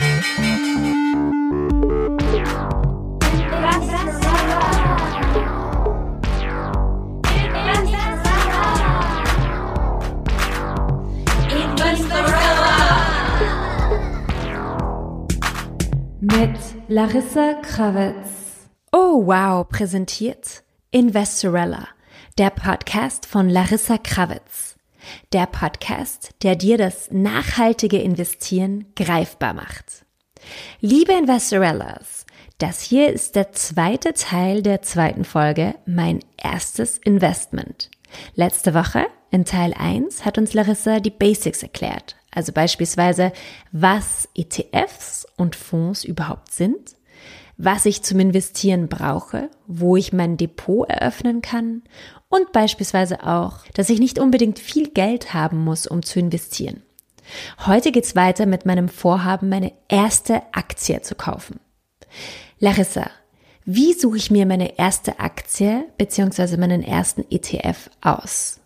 Mit Larissa Krawitz. Oh wow, präsentiert Investorella, der Podcast von Larissa Krawitz. Der Podcast, der dir das nachhaltige Investieren greifbar macht. Liebe Investorellas, das hier ist der zweite Teil der zweiten Folge, mein erstes Investment. Letzte Woche in Teil 1 hat uns Larissa die Basics erklärt, also beispielsweise, was ETFs und Fonds überhaupt sind, was ich zum Investieren brauche, wo ich mein Depot eröffnen kann und beispielsweise auch, dass ich nicht unbedingt viel Geld haben muss, um zu investieren. Heute geht's weiter mit meinem Vorhaben, meine erste Aktie zu kaufen. Larissa, wie suche ich mir meine erste Aktie bzw. meinen ersten ETF aus?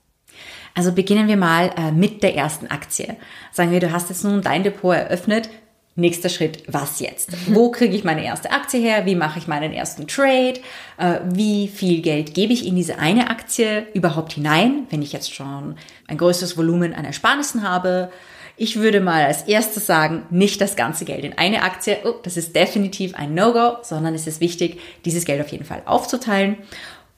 Also beginnen wir mal äh, mit der ersten Aktie. Sagen wir, du hast jetzt nun dein Depot eröffnet. Nächster Schritt, was jetzt? Wo kriege ich meine erste Aktie her? Wie mache ich meinen ersten Trade? Äh, wie viel Geld gebe ich in diese eine Aktie überhaupt hinein, wenn ich jetzt schon ein größeres Volumen an Ersparnissen habe? Ich würde mal als erstes sagen, nicht das ganze Geld in eine Aktie. Oh, das ist definitiv ein No-Go, sondern es ist wichtig, dieses Geld auf jeden Fall aufzuteilen.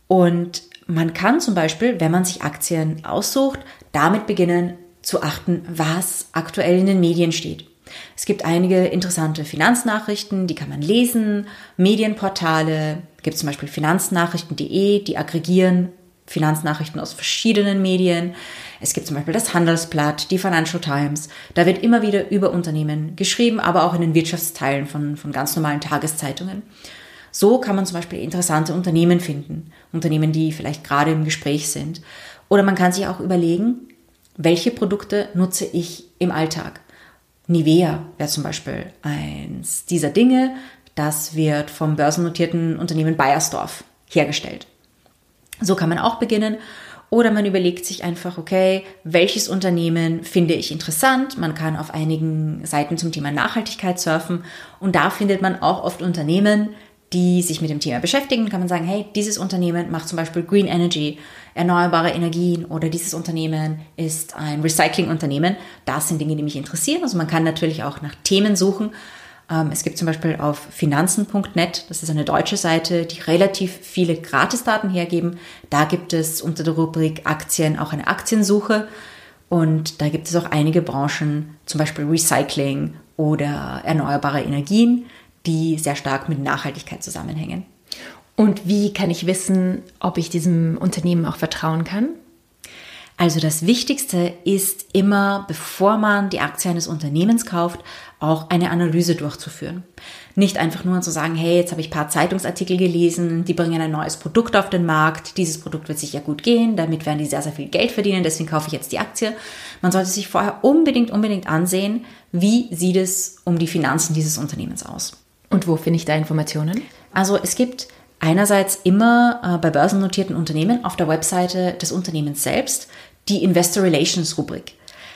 Und man kann zum Beispiel, wenn man sich Aktien aussucht, damit beginnen zu achten, was aktuell in den Medien steht. Es gibt einige interessante Finanznachrichten, die kann man lesen, Medienportale, gibt zum Beispiel finanznachrichten.de, die aggregieren Finanznachrichten aus verschiedenen Medien. Es gibt zum Beispiel das Handelsblatt, die Financial Times. Da wird immer wieder über Unternehmen geschrieben, aber auch in den Wirtschaftsteilen von, von ganz normalen Tageszeitungen. So kann man zum Beispiel interessante Unternehmen finden, Unternehmen, die vielleicht gerade im Gespräch sind. Oder man kann sich auch überlegen, welche Produkte nutze ich im Alltag. Nivea wäre zum Beispiel eins dieser Dinge. Das wird vom börsennotierten Unternehmen Bayersdorf hergestellt. So kann man auch beginnen. Oder man überlegt sich einfach, okay, welches Unternehmen finde ich interessant? Man kann auf einigen Seiten zum Thema Nachhaltigkeit surfen und da findet man auch oft Unternehmen, die sich mit dem Thema beschäftigen, kann man sagen, hey, dieses Unternehmen macht zum Beispiel Green Energy, erneuerbare Energien oder dieses Unternehmen ist ein Recycling-Unternehmen. Das sind Dinge, die mich interessieren. Also man kann natürlich auch nach Themen suchen. Ähm, es gibt zum Beispiel auf finanzen.net, das ist eine deutsche Seite, die relativ viele Gratisdaten hergeben. Da gibt es unter der Rubrik Aktien auch eine Aktiensuche. Und da gibt es auch einige Branchen, zum Beispiel Recycling oder erneuerbare Energien, die sehr stark mit Nachhaltigkeit zusammenhängen. Und wie kann ich wissen, ob ich diesem Unternehmen auch vertrauen kann? Also das Wichtigste ist immer, bevor man die Aktie eines Unternehmens kauft, auch eine Analyse durchzuführen. Nicht einfach nur zu sagen, hey, jetzt habe ich ein paar Zeitungsartikel gelesen, die bringen ein neues Produkt auf den Markt, dieses Produkt wird sicher gut gehen, damit werden die sehr, sehr viel Geld verdienen, deswegen kaufe ich jetzt die Aktie. Man sollte sich vorher unbedingt, unbedingt ansehen, wie sieht es um die Finanzen dieses Unternehmens aus. Und wo finde ich da Informationen? Also es gibt einerseits immer äh, bei börsennotierten Unternehmen auf der Webseite des Unternehmens selbst die Investor Relations Rubrik.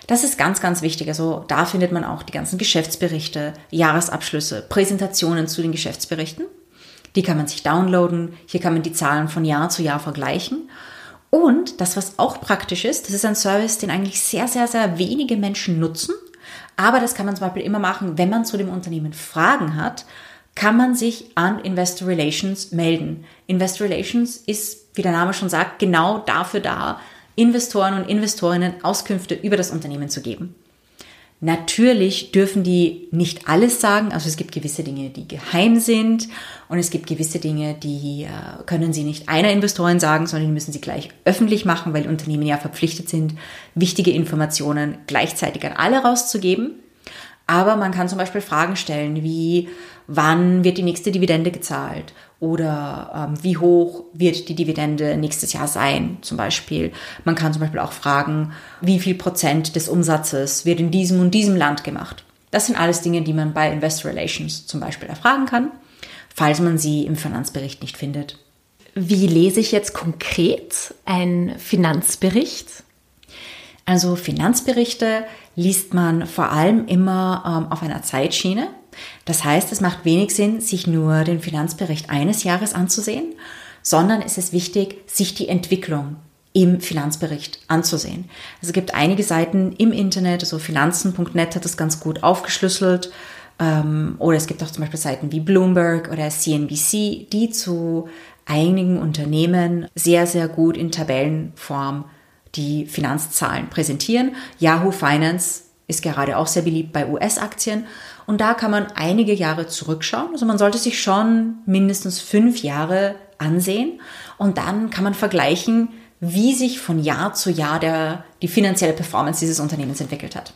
Das ist ganz, ganz wichtig. Also da findet man auch die ganzen Geschäftsberichte, Jahresabschlüsse, Präsentationen zu den Geschäftsberichten. Die kann man sich downloaden. Hier kann man die Zahlen von Jahr zu Jahr vergleichen. Und das, was auch praktisch ist, das ist ein Service, den eigentlich sehr, sehr, sehr wenige Menschen nutzen. Aber das kann man zum Beispiel immer machen, wenn man zu dem Unternehmen Fragen hat kann man sich an Investor Relations melden. Investor Relations ist, wie der Name schon sagt, genau dafür da, Investoren und Investorinnen Auskünfte über das Unternehmen zu geben. Natürlich dürfen die nicht alles sagen, also es gibt gewisse Dinge, die geheim sind und es gibt gewisse Dinge, die äh, können sie nicht einer Investorin sagen, sondern die müssen sie gleich öffentlich machen, weil Unternehmen ja verpflichtet sind, wichtige Informationen gleichzeitig an alle rauszugeben. Aber man kann zum Beispiel Fragen stellen wie, wann wird die nächste Dividende gezahlt oder ähm, wie hoch wird die Dividende nächstes Jahr sein zum Beispiel. Man kann zum Beispiel auch fragen, wie viel Prozent des Umsatzes wird in diesem und diesem Land gemacht. Das sind alles Dinge, die man bei Investor Relations zum Beispiel erfragen kann, falls man sie im Finanzbericht nicht findet. Wie lese ich jetzt konkret einen Finanzbericht? Also Finanzberichte liest man vor allem immer ähm, auf einer Zeitschiene. Das heißt, es macht wenig Sinn, sich nur den Finanzbericht eines Jahres anzusehen, sondern es ist wichtig, sich die Entwicklung im Finanzbericht anzusehen. Also es gibt einige Seiten im Internet, also finanzen.net hat das ganz gut aufgeschlüsselt. Ähm, oder es gibt auch zum Beispiel Seiten wie Bloomberg oder CNBC, die zu einigen Unternehmen sehr, sehr gut in Tabellenform die Finanzzahlen präsentieren. Yahoo Finance ist gerade auch sehr beliebt bei US-Aktien. Und da kann man einige Jahre zurückschauen. Also man sollte sich schon mindestens fünf Jahre ansehen. Und dann kann man vergleichen, wie sich von Jahr zu Jahr der, die finanzielle Performance dieses Unternehmens entwickelt hat.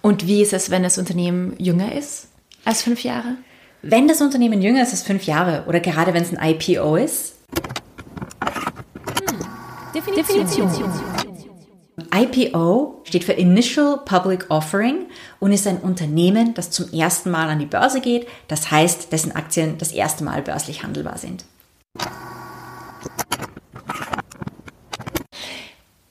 Und wie ist es, wenn das Unternehmen jünger ist als fünf Jahre? Wenn das Unternehmen jünger ist als fünf Jahre oder gerade wenn es ein IPO ist. Hm. Definition. Definition. IPO steht für Initial Public Offering und ist ein Unternehmen, das zum ersten Mal an die Börse geht, das heißt, dessen Aktien das erste Mal börslich handelbar sind.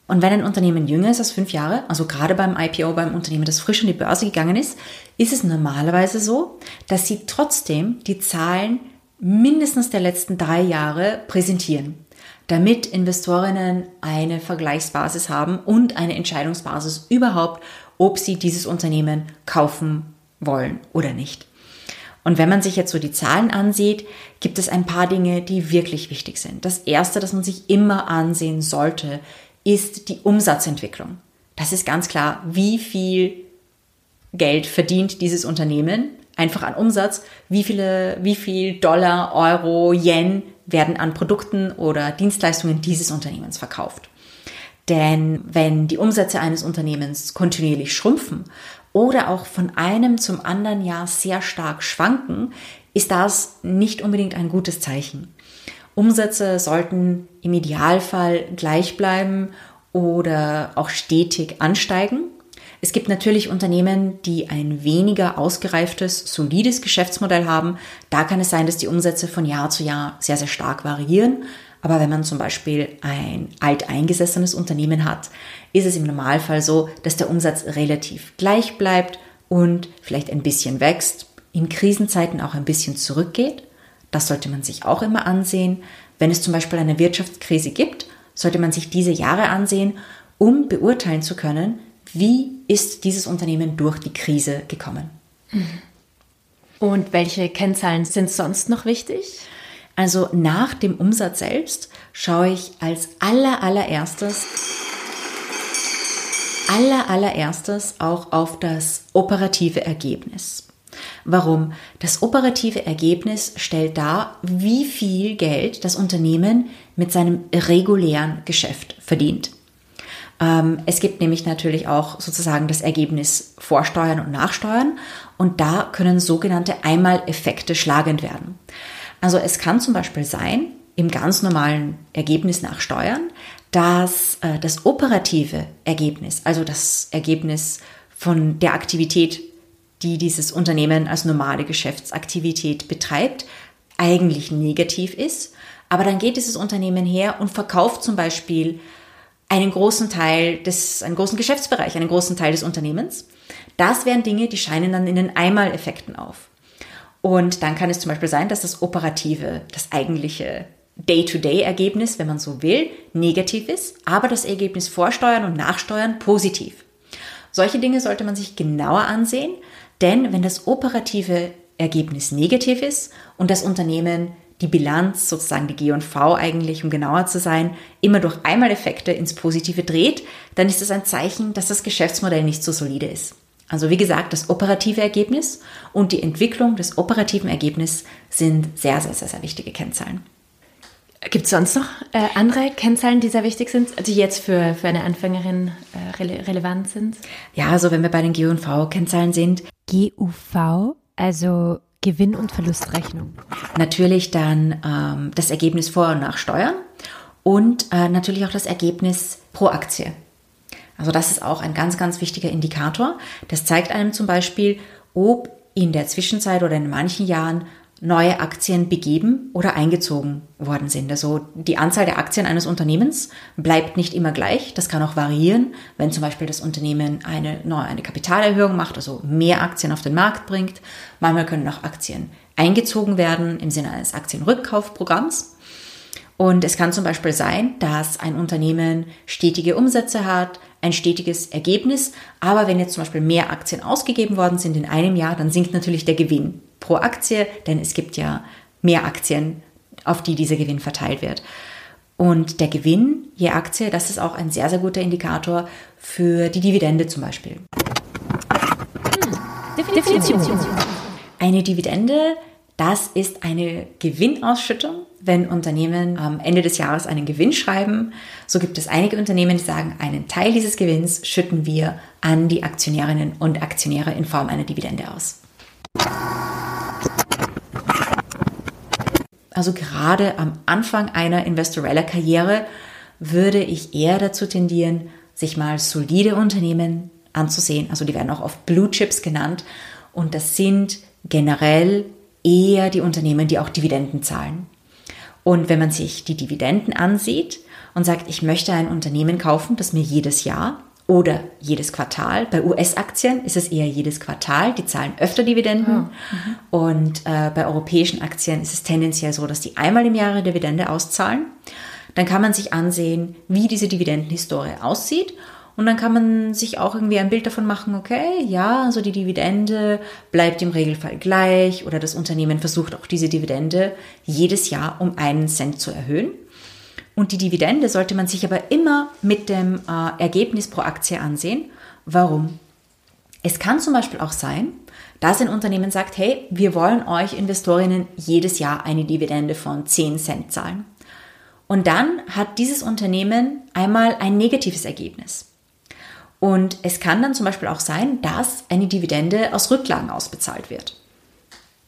Und wenn ein Unternehmen jünger ist als fünf Jahre, also gerade beim IPO, beim Unternehmen, das frisch an die Börse gegangen ist, ist es normalerweise so, dass sie trotzdem die Zahlen mindestens der letzten drei Jahre präsentieren, damit Investorinnen eine Vergleichsbasis haben und eine Entscheidungsbasis überhaupt, ob sie dieses Unternehmen kaufen wollen oder nicht. Und wenn man sich jetzt so die Zahlen ansieht, gibt es ein paar Dinge, die wirklich wichtig sind. Das erste, das man sich immer ansehen sollte, ist die Umsatzentwicklung. Das ist ganz klar, wie viel Geld verdient dieses Unternehmen einfach an Umsatz, wie viele, wie viel Dollar, Euro, Yen werden an Produkten oder Dienstleistungen dieses Unternehmens verkauft. Denn wenn die Umsätze eines Unternehmens kontinuierlich schrumpfen oder auch von einem zum anderen Jahr sehr stark schwanken, ist das nicht unbedingt ein gutes Zeichen. Umsätze sollten im Idealfall gleich bleiben oder auch stetig ansteigen. Es gibt natürlich Unternehmen, die ein weniger ausgereiftes, solides Geschäftsmodell haben. Da kann es sein, dass die Umsätze von Jahr zu Jahr sehr, sehr stark variieren. Aber wenn man zum Beispiel ein alteingesessenes Unternehmen hat, ist es im Normalfall so, dass der Umsatz relativ gleich bleibt und vielleicht ein bisschen wächst, in Krisenzeiten auch ein bisschen zurückgeht. Das sollte man sich auch immer ansehen. Wenn es zum Beispiel eine Wirtschaftskrise gibt, sollte man sich diese Jahre ansehen, um beurteilen zu können, wie ist dieses Unternehmen durch die Krise gekommen. Und welche Kennzahlen sind sonst noch wichtig? Also nach dem Umsatz selbst schaue ich als aller allererstes aller allererstes auch auf das operative Ergebnis. Warum? Das operative Ergebnis stellt dar, wie viel Geld das Unternehmen mit seinem regulären Geschäft verdient. Ähm, es gibt nämlich natürlich auch sozusagen das Ergebnis Vorsteuern und Nachsteuern und da können sogenannte Einmaleffekte schlagend werden. Also es kann zum Beispiel sein, im ganz normalen Ergebnis nach Steuern, dass äh, das operative Ergebnis, also das Ergebnis von der Aktivität, die dieses Unternehmen als normale Geschäftsaktivität betreibt, eigentlich negativ ist. Aber dann geht dieses Unternehmen her und verkauft zum Beispiel einen großen Teil des, einen großen Geschäftsbereich, einen großen Teil des Unternehmens. Das wären Dinge, die scheinen dann in den Einmaleffekten auf. Und dann kann es zum Beispiel sein, dass das operative, das eigentliche Day-to-Day-Ergebnis, wenn man so will, negativ ist, aber das Ergebnis Vorsteuern und Nachsteuern positiv. Solche Dinge sollte man sich genauer ansehen, denn wenn das operative Ergebnis negativ ist und das Unternehmen die Bilanz, sozusagen die G&V eigentlich, um genauer zu sein, immer durch Einmaleffekte ins Positive dreht, dann ist das ein Zeichen, dass das Geschäftsmodell nicht so solide ist. Also wie gesagt, das operative Ergebnis und die Entwicklung des operativen Ergebnisses sind sehr, sehr, sehr, sehr wichtige Kennzahlen. Gibt es sonst noch äh, andere Kennzahlen, die sehr wichtig sind, die jetzt für, für eine Anfängerin äh, rele relevant sind? Ja, also wenn wir bei den GUV-Kennzahlen sind. GUV, also Gewinn- und Verlustrechnung. Natürlich dann ähm, das Ergebnis vor und nach Steuern und äh, natürlich auch das Ergebnis pro Aktie. Also das ist auch ein ganz, ganz wichtiger Indikator. Das zeigt einem zum Beispiel, ob in der Zwischenzeit oder in manchen Jahren neue Aktien begeben oder eingezogen worden sind. Also die Anzahl der Aktien eines Unternehmens bleibt nicht immer gleich. Das kann auch variieren, wenn zum Beispiel das Unternehmen eine, neue, eine Kapitalerhöhung macht, also mehr Aktien auf den Markt bringt. Manchmal können auch Aktien eingezogen werden im Sinne eines Aktienrückkaufprogramms. Und es kann zum Beispiel sein, dass ein Unternehmen stetige Umsätze hat, ein stetiges Ergebnis, aber wenn jetzt zum Beispiel mehr Aktien ausgegeben worden sind in einem Jahr, dann sinkt natürlich der Gewinn pro Aktie, denn es gibt ja mehr Aktien, auf die dieser Gewinn verteilt wird. Und der Gewinn je Aktie, das ist auch ein sehr, sehr guter Indikator für die Dividende zum Beispiel. Definition. Eine Dividende, das ist eine Gewinnausschüttung, wenn Unternehmen am Ende des Jahres einen Gewinn schreiben. So gibt es einige Unternehmen, die sagen, einen Teil dieses Gewinns schütten wir an die Aktionärinnen und Aktionäre in Form einer Dividende aus. Also gerade am Anfang einer Investorella-Karriere würde ich eher dazu tendieren, sich mal solide Unternehmen anzusehen. Also die werden auch oft Blue Chips genannt. Und das sind generell eher die Unternehmen, die auch Dividenden zahlen. Und wenn man sich die Dividenden ansieht und sagt, ich möchte ein Unternehmen kaufen, das mir jedes Jahr oder jedes Quartal. Bei US-Aktien ist es eher jedes Quartal, die zahlen öfter Dividenden. Oh, und äh, bei europäischen Aktien ist es tendenziell so, dass die einmal im Jahr Dividende auszahlen. Dann kann man sich ansehen, wie diese Dividendenhistorie aussieht. Und dann kann man sich auch irgendwie ein Bild davon machen, okay, ja, also die Dividende bleibt im Regelfall gleich oder das Unternehmen versucht auch diese Dividende jedes Jahr um einen Cent zu erhöhen. Und die Dividende sollte man sich aber immer mit dem äh, Ergebnis pro Aktie ansehen. Warum? Es kann zum Beispiel auch sein, dass ein Unternehmen sagt, hey, wir wollen euch Investorinnen jedes Jahr eine Dividende von 10 Cent zahlen. Und dann hat dieses Unternehmen einmal ein negatives Ergebnis. Und es kann dann zum Beispiel auch sein, dass eine Dividende aus Rücklagen ausbezahlt wird.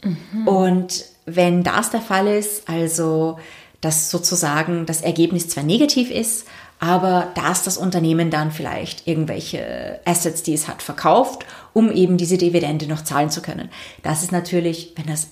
Mhm. Und wenn das der Fall ist, also dass sozusagen das Ergebnis zwar negativ ist, aber dass das Unternehmen dann vielleicht irgendwelche Assets, die es hat, verkauft, um eben diese Dividende noch zahlen zu können. Das ist natürlich, wenn das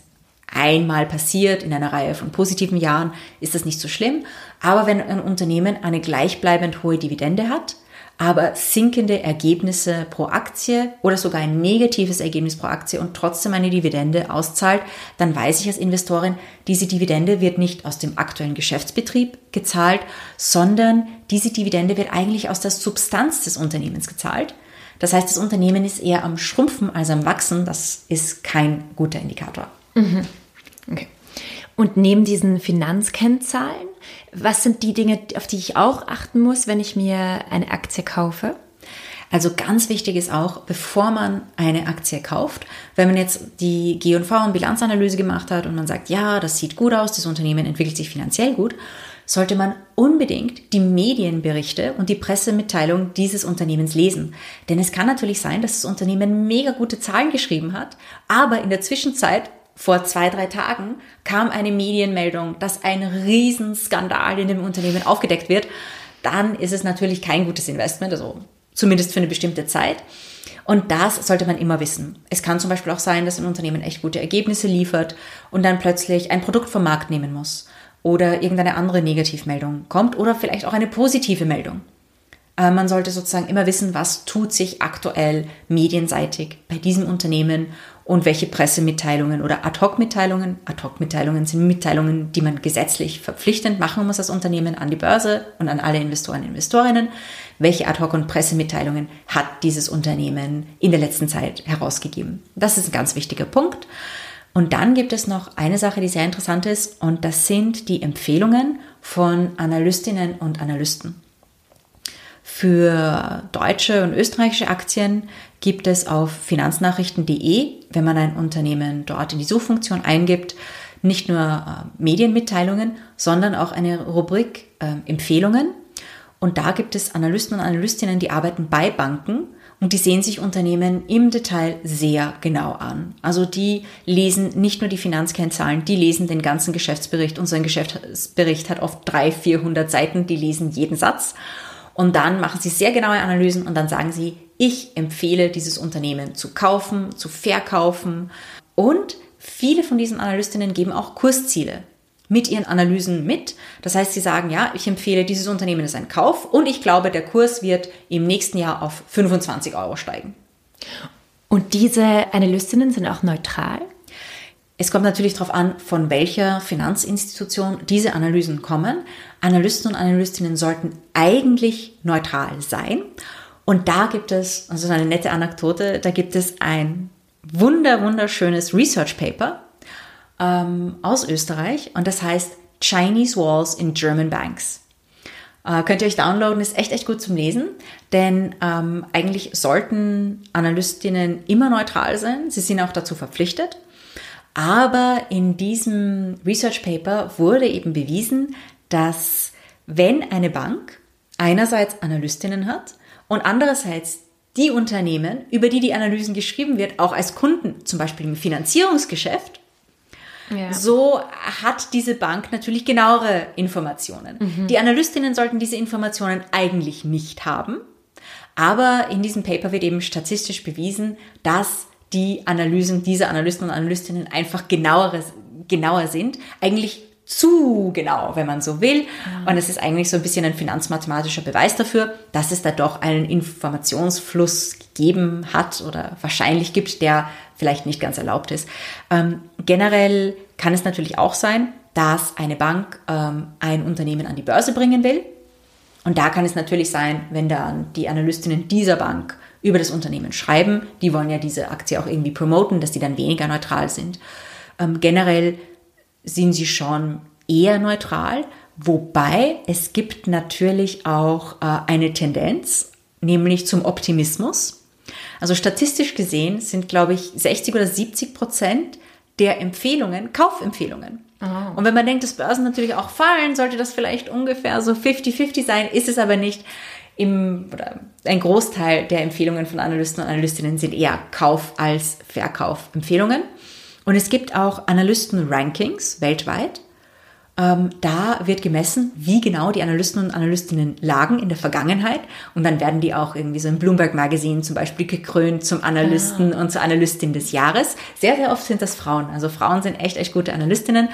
einmal passiert in einer Reihe von positiven Jahren, ist das nicht so schlimm. Aber wenn ein Unternehmen eine gleichbleibend hohe Dividende hat, aber sinkende Ergebnisse pro Aktie oder sogar ein negatives Ergebnis pro Aktie und trotzdem eine Dividende auszahlt, dann weiß ich als Investorin, diese Dividende wird nicht aus dem aktuellen Geschäftsbetrieb gezahlt, sondern diese Dividende wird eigentlich aus der Substanz des Unternehmens gezahlt. Das heißt, das Unternehmen ist eher am Schrumpfen als am Wachsen. Das ist kein guter Indikator. Mhm. Okay. Und neben diesen Finanzkennzahlen, was sind die Dinge, auf die ich auch achten muss, wenn ich mir eine Aktie kaufe? Also ganz wichtig ist auch, bevor man eine Aktie kauft, wenn man jetzt die G&V und Bilanzanalyse gemacht hat und man sagt, ja, das sieht gut aus, das Unternehmen entwickelt sich finanziell gut, sollte man unbedingt die Medienberichte und die Pressemitteilung dieses Unternehmens lesen. Denn es kann natürlich sein, dass das Unternehmen mega gute Zahlen geschrieben hat, aber in der Zwischenzeit vor zwei, drei Tagen kam eine Medienmeldung, dass ein Riesenskandal in dem Unternehmen aufgedeckt wird, dann ist es natürlich kein gutes Investment, also zumindest für eine bestimmte Zeit. Und das sollte man immer wissen. Es kann zum Beispiel auch sein, dass ein Unternehmen echt gute Ergebnisse liefert und dann plötzlich ein Produkt vom Markt nehmen muss oder irgendeine andere Negativmeldung kommt oder vielleicht auch eine positive Meldung. Äh, man sollte sozusagen immer wissen, was tut sich aktuell medienseitig bei diesem Unternehmen und welche Pressemitteilungen oder Ad-Hoc-Mitteilungen, Ad-Hoc-Mitteilungen sind Mitteilungen, die man gesetzlich verpflichtend machen muss als Unternehmen an die Börse und an alle Investoren und Investorinnen. Welche Ad-Hoc- und Pressemitteilungen hat dieses Unternehmen in der letzten Zeit herausgegeben? Das ist ein ganz wichtiger Punkt. Und dann gibt es noch eine Sache, die sehr interessant ist, und das sind die Empfehlungen von Analystinnen und Analysten. Für deutsche und österreichische Aktien gibt es auf finanznachrichten.de, wenn man ein Unternehmen dort in die Suchfunktion eingibt, nicht nur äh, Medienmitteilungen, sondern auch eine Rubrik äh, Empfehlungen. Und da gibt es Analysten und Analystinnen, die arbeiten bei Banken und die sehen sich Unternehmen im Detail sehr genau an. Also die lesen nicht nur die Finanzkennzahlen, die lesen den ganzen Geschäftsbericht. Unser Geschäftsbericht hat oft 300, 400 Seiten, die lesen jeden Satz. Und dann machen sie sehr genaue Analysen und dann sagen sie, ich empfehle dieses Unternehmen zu kaufen, zu verkaufen. Und viele von diesen Analystinnen geben auch Kursziele mit ihren Analysen mit. Das heißt, sie sagen, ja, ich empfehle dieses Unternehmen ist ein Kauf und ich glaube, der Kurs wird im nächsten Jahr auf 25 Euro steigen. Und diese Analystinnen sind auch neutral? Es kommt natürlich darauf an, von welcher Finanzinstitution diese Analysen kommen. Analysten und Analystinnen sollten eigentlich neutral sein. Und da gibt es, also eine nette Anekdote, da gibt es ein wunder, wunderschönes Research Paper ähm, aus Österreich und das heißt Chinese Walls in German Banks. Äh, könnt ihr euch downloaden, ist echt, echt gut zum Lesen, denn ähm, eigentlich sollten Analystinnen immer neutral sein, sie sind auch dazu verpflichtet. Aber in diesem Research Paper wurde eben bewiesen, dass wenn eine Bank einerseits Analystinnen hat und andererseits die Unternehmen, über die die Analysen geschrieben wird, auch als Kunden, zum Beispiel im Finanzierungsgeschäft, ja. So hat diese Bank natürlich genauere Informationen. Mhm. Die Analystinnen sollten diese Informationen eigentlich nicht haben. Aber in diesem Paper wird eben statistisch bewiesen, dass die Analysen dieser Analysten und Analystinnen einfach genauer, genauer sind. Eigentlich zu genau, wenn man so will. Mhm. Und es ist eigentlich so ein bisschen ein finanzmathematischer Beweis dafür, dass es da doch einen Informationsfluss gegeben hat oder wahrscheinlich gibt, der vielleicht nicht ganz erlaubt ist. Ähm, generell kann es natürlich auch sein, dass eine Bank ähm, ein Unternehmen an die Börse bringen will. Und da kann es natürlich sein, wenn dann die Analystinnen dieser Bank über das Unternehmen schreiben, die wollen ja diese Aktie auch irgendwie promoten, dass die dann weniger neutral sind. Ähm, generell sind sie schon eher neutral, wobei es gibt natürlich auch äh, eine Tendenz, nämlich zum Optimismus. Also statistisch gesehen sind, glaube ich, 60 oder 70 Prozent der Empfehlungen Kaufempfehlungen. Oh. Und wenn man denkt, dass Börsen natürlich auch fallen, sollte das vielleicht ungefähr so 50-50 sein, ist es aber nicht. Im, oder ein Großteil der Empfehlungen von Analysten und Analystinnen sind eher Kauf- als Verkaufempfehlungen. Und es gibt auch Analysten-Rankings weltweit. Ähm, da wird gemessen, wie genau die Analysten und Analystinnen lagen in der Vergangenheit. Und dann werden die auch irgendwie so im Bloomberg Magazine zum Beispiel gekrönt zum Analysten ah. und zur Analystin des Jahres. Sehr, sehr oft sind das Frauen. Also Frauen sind echt, echt gute Analystinnen.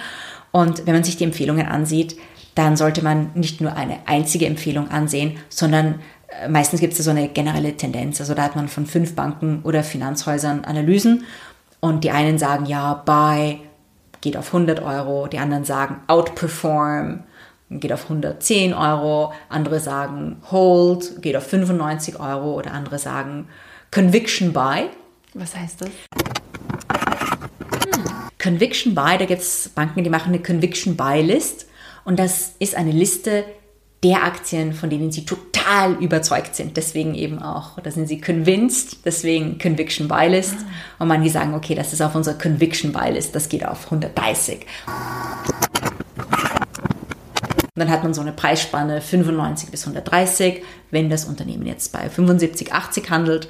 Und wenn man sich die Empfehlungen ansieht, dann sollte man nicht nur eine einzige Empfehlung ansehen, sondern äh, meistens gibt es so eine generelle Tendenz. Also da hat man von fünf Banken oder Finanzhäusern Analysen und die einen sagen ja, buy, geht auf 100 Euro, die anderen sagen outperform, geht auf 110 Euro, andere sagen hold, geht auf 95 Euro oder andere sagen conviction buy. Was heißt das? Hm. Conviction buy, da gibt es Banken, die machen eine conviction buy List und das ist eine Liste der Aktien, von denen sie total überzeugt sind. Deswegen eben auch, da sind sie convinced, deswegen Conviction Buy List. Ah. Und manche sagen, okay, das ist auf unserer Conviction Buy List, das geht auf 130. Und dann hat man so eine Preisspanne 95 bis 130. Wenn das Unternehmen jetzt bei 75, 80 handelt,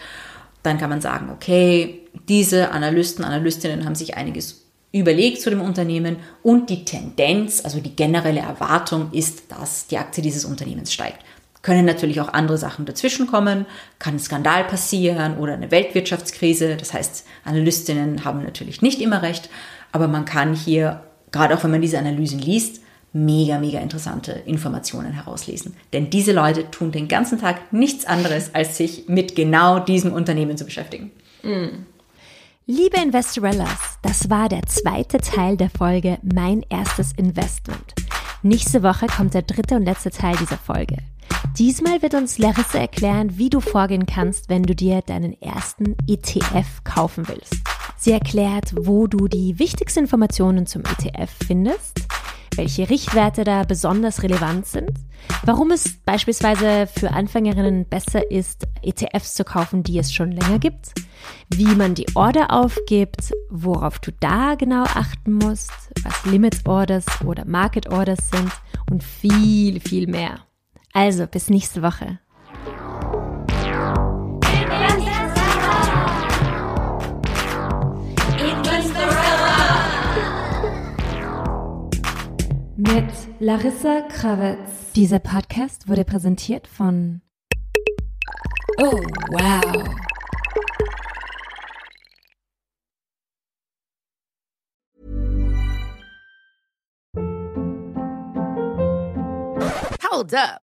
dann kann man sagen, okay, diese Analysten, Analystinnen haben sich einiges überlegt zu dem Unternehmen und die Tendenz, also die generelle Erwartung ist, dass die Aktie dieses Unternehmens steigt. Können natürlich auch andere Sachen dazwischenkommen, kann ein Skandal passieren oder eine Weltwirtschaftskrise. Das heißt, Analystinnen haben natürlich nicht immer recht, aber man kann hier, gerade auch wenn man diese Analysen liest, mega, mega interessante Informationen herauslesen. Denn diese Leute tun den ganzen Tag nichts anderes, als sich mit genau diesem Unternehmen zu beschäftigen. Mm. Liebe Investorellas, das war der zweite Teil der Folge Mein erstes Investment. Nächste Woche kommt der dritte und letzte Teil dieser Folge. Diesmal wird uns Larissa erklären, wie du vorgehen kannst, wenn du dir deinen ersten ETF kaufen willst. Sie erklärt, wo du die wichtigsten Informationen zum ETF findest, welche Richtwerte da besonders relevant sind, warum es beispielsweise für Anfängerinnen besser ist, ETFs zu kaufen, die es schon länger gibt, wie man die Order aufgibt, worauf du da genau achten musst, was Limit Orders oder Market Orders sind und viel, viel mehr. Also bis nächste Woche. mit Larissa Kravitz. Dieser Podcast wurde präsentiert von Oh, wow. Hold up.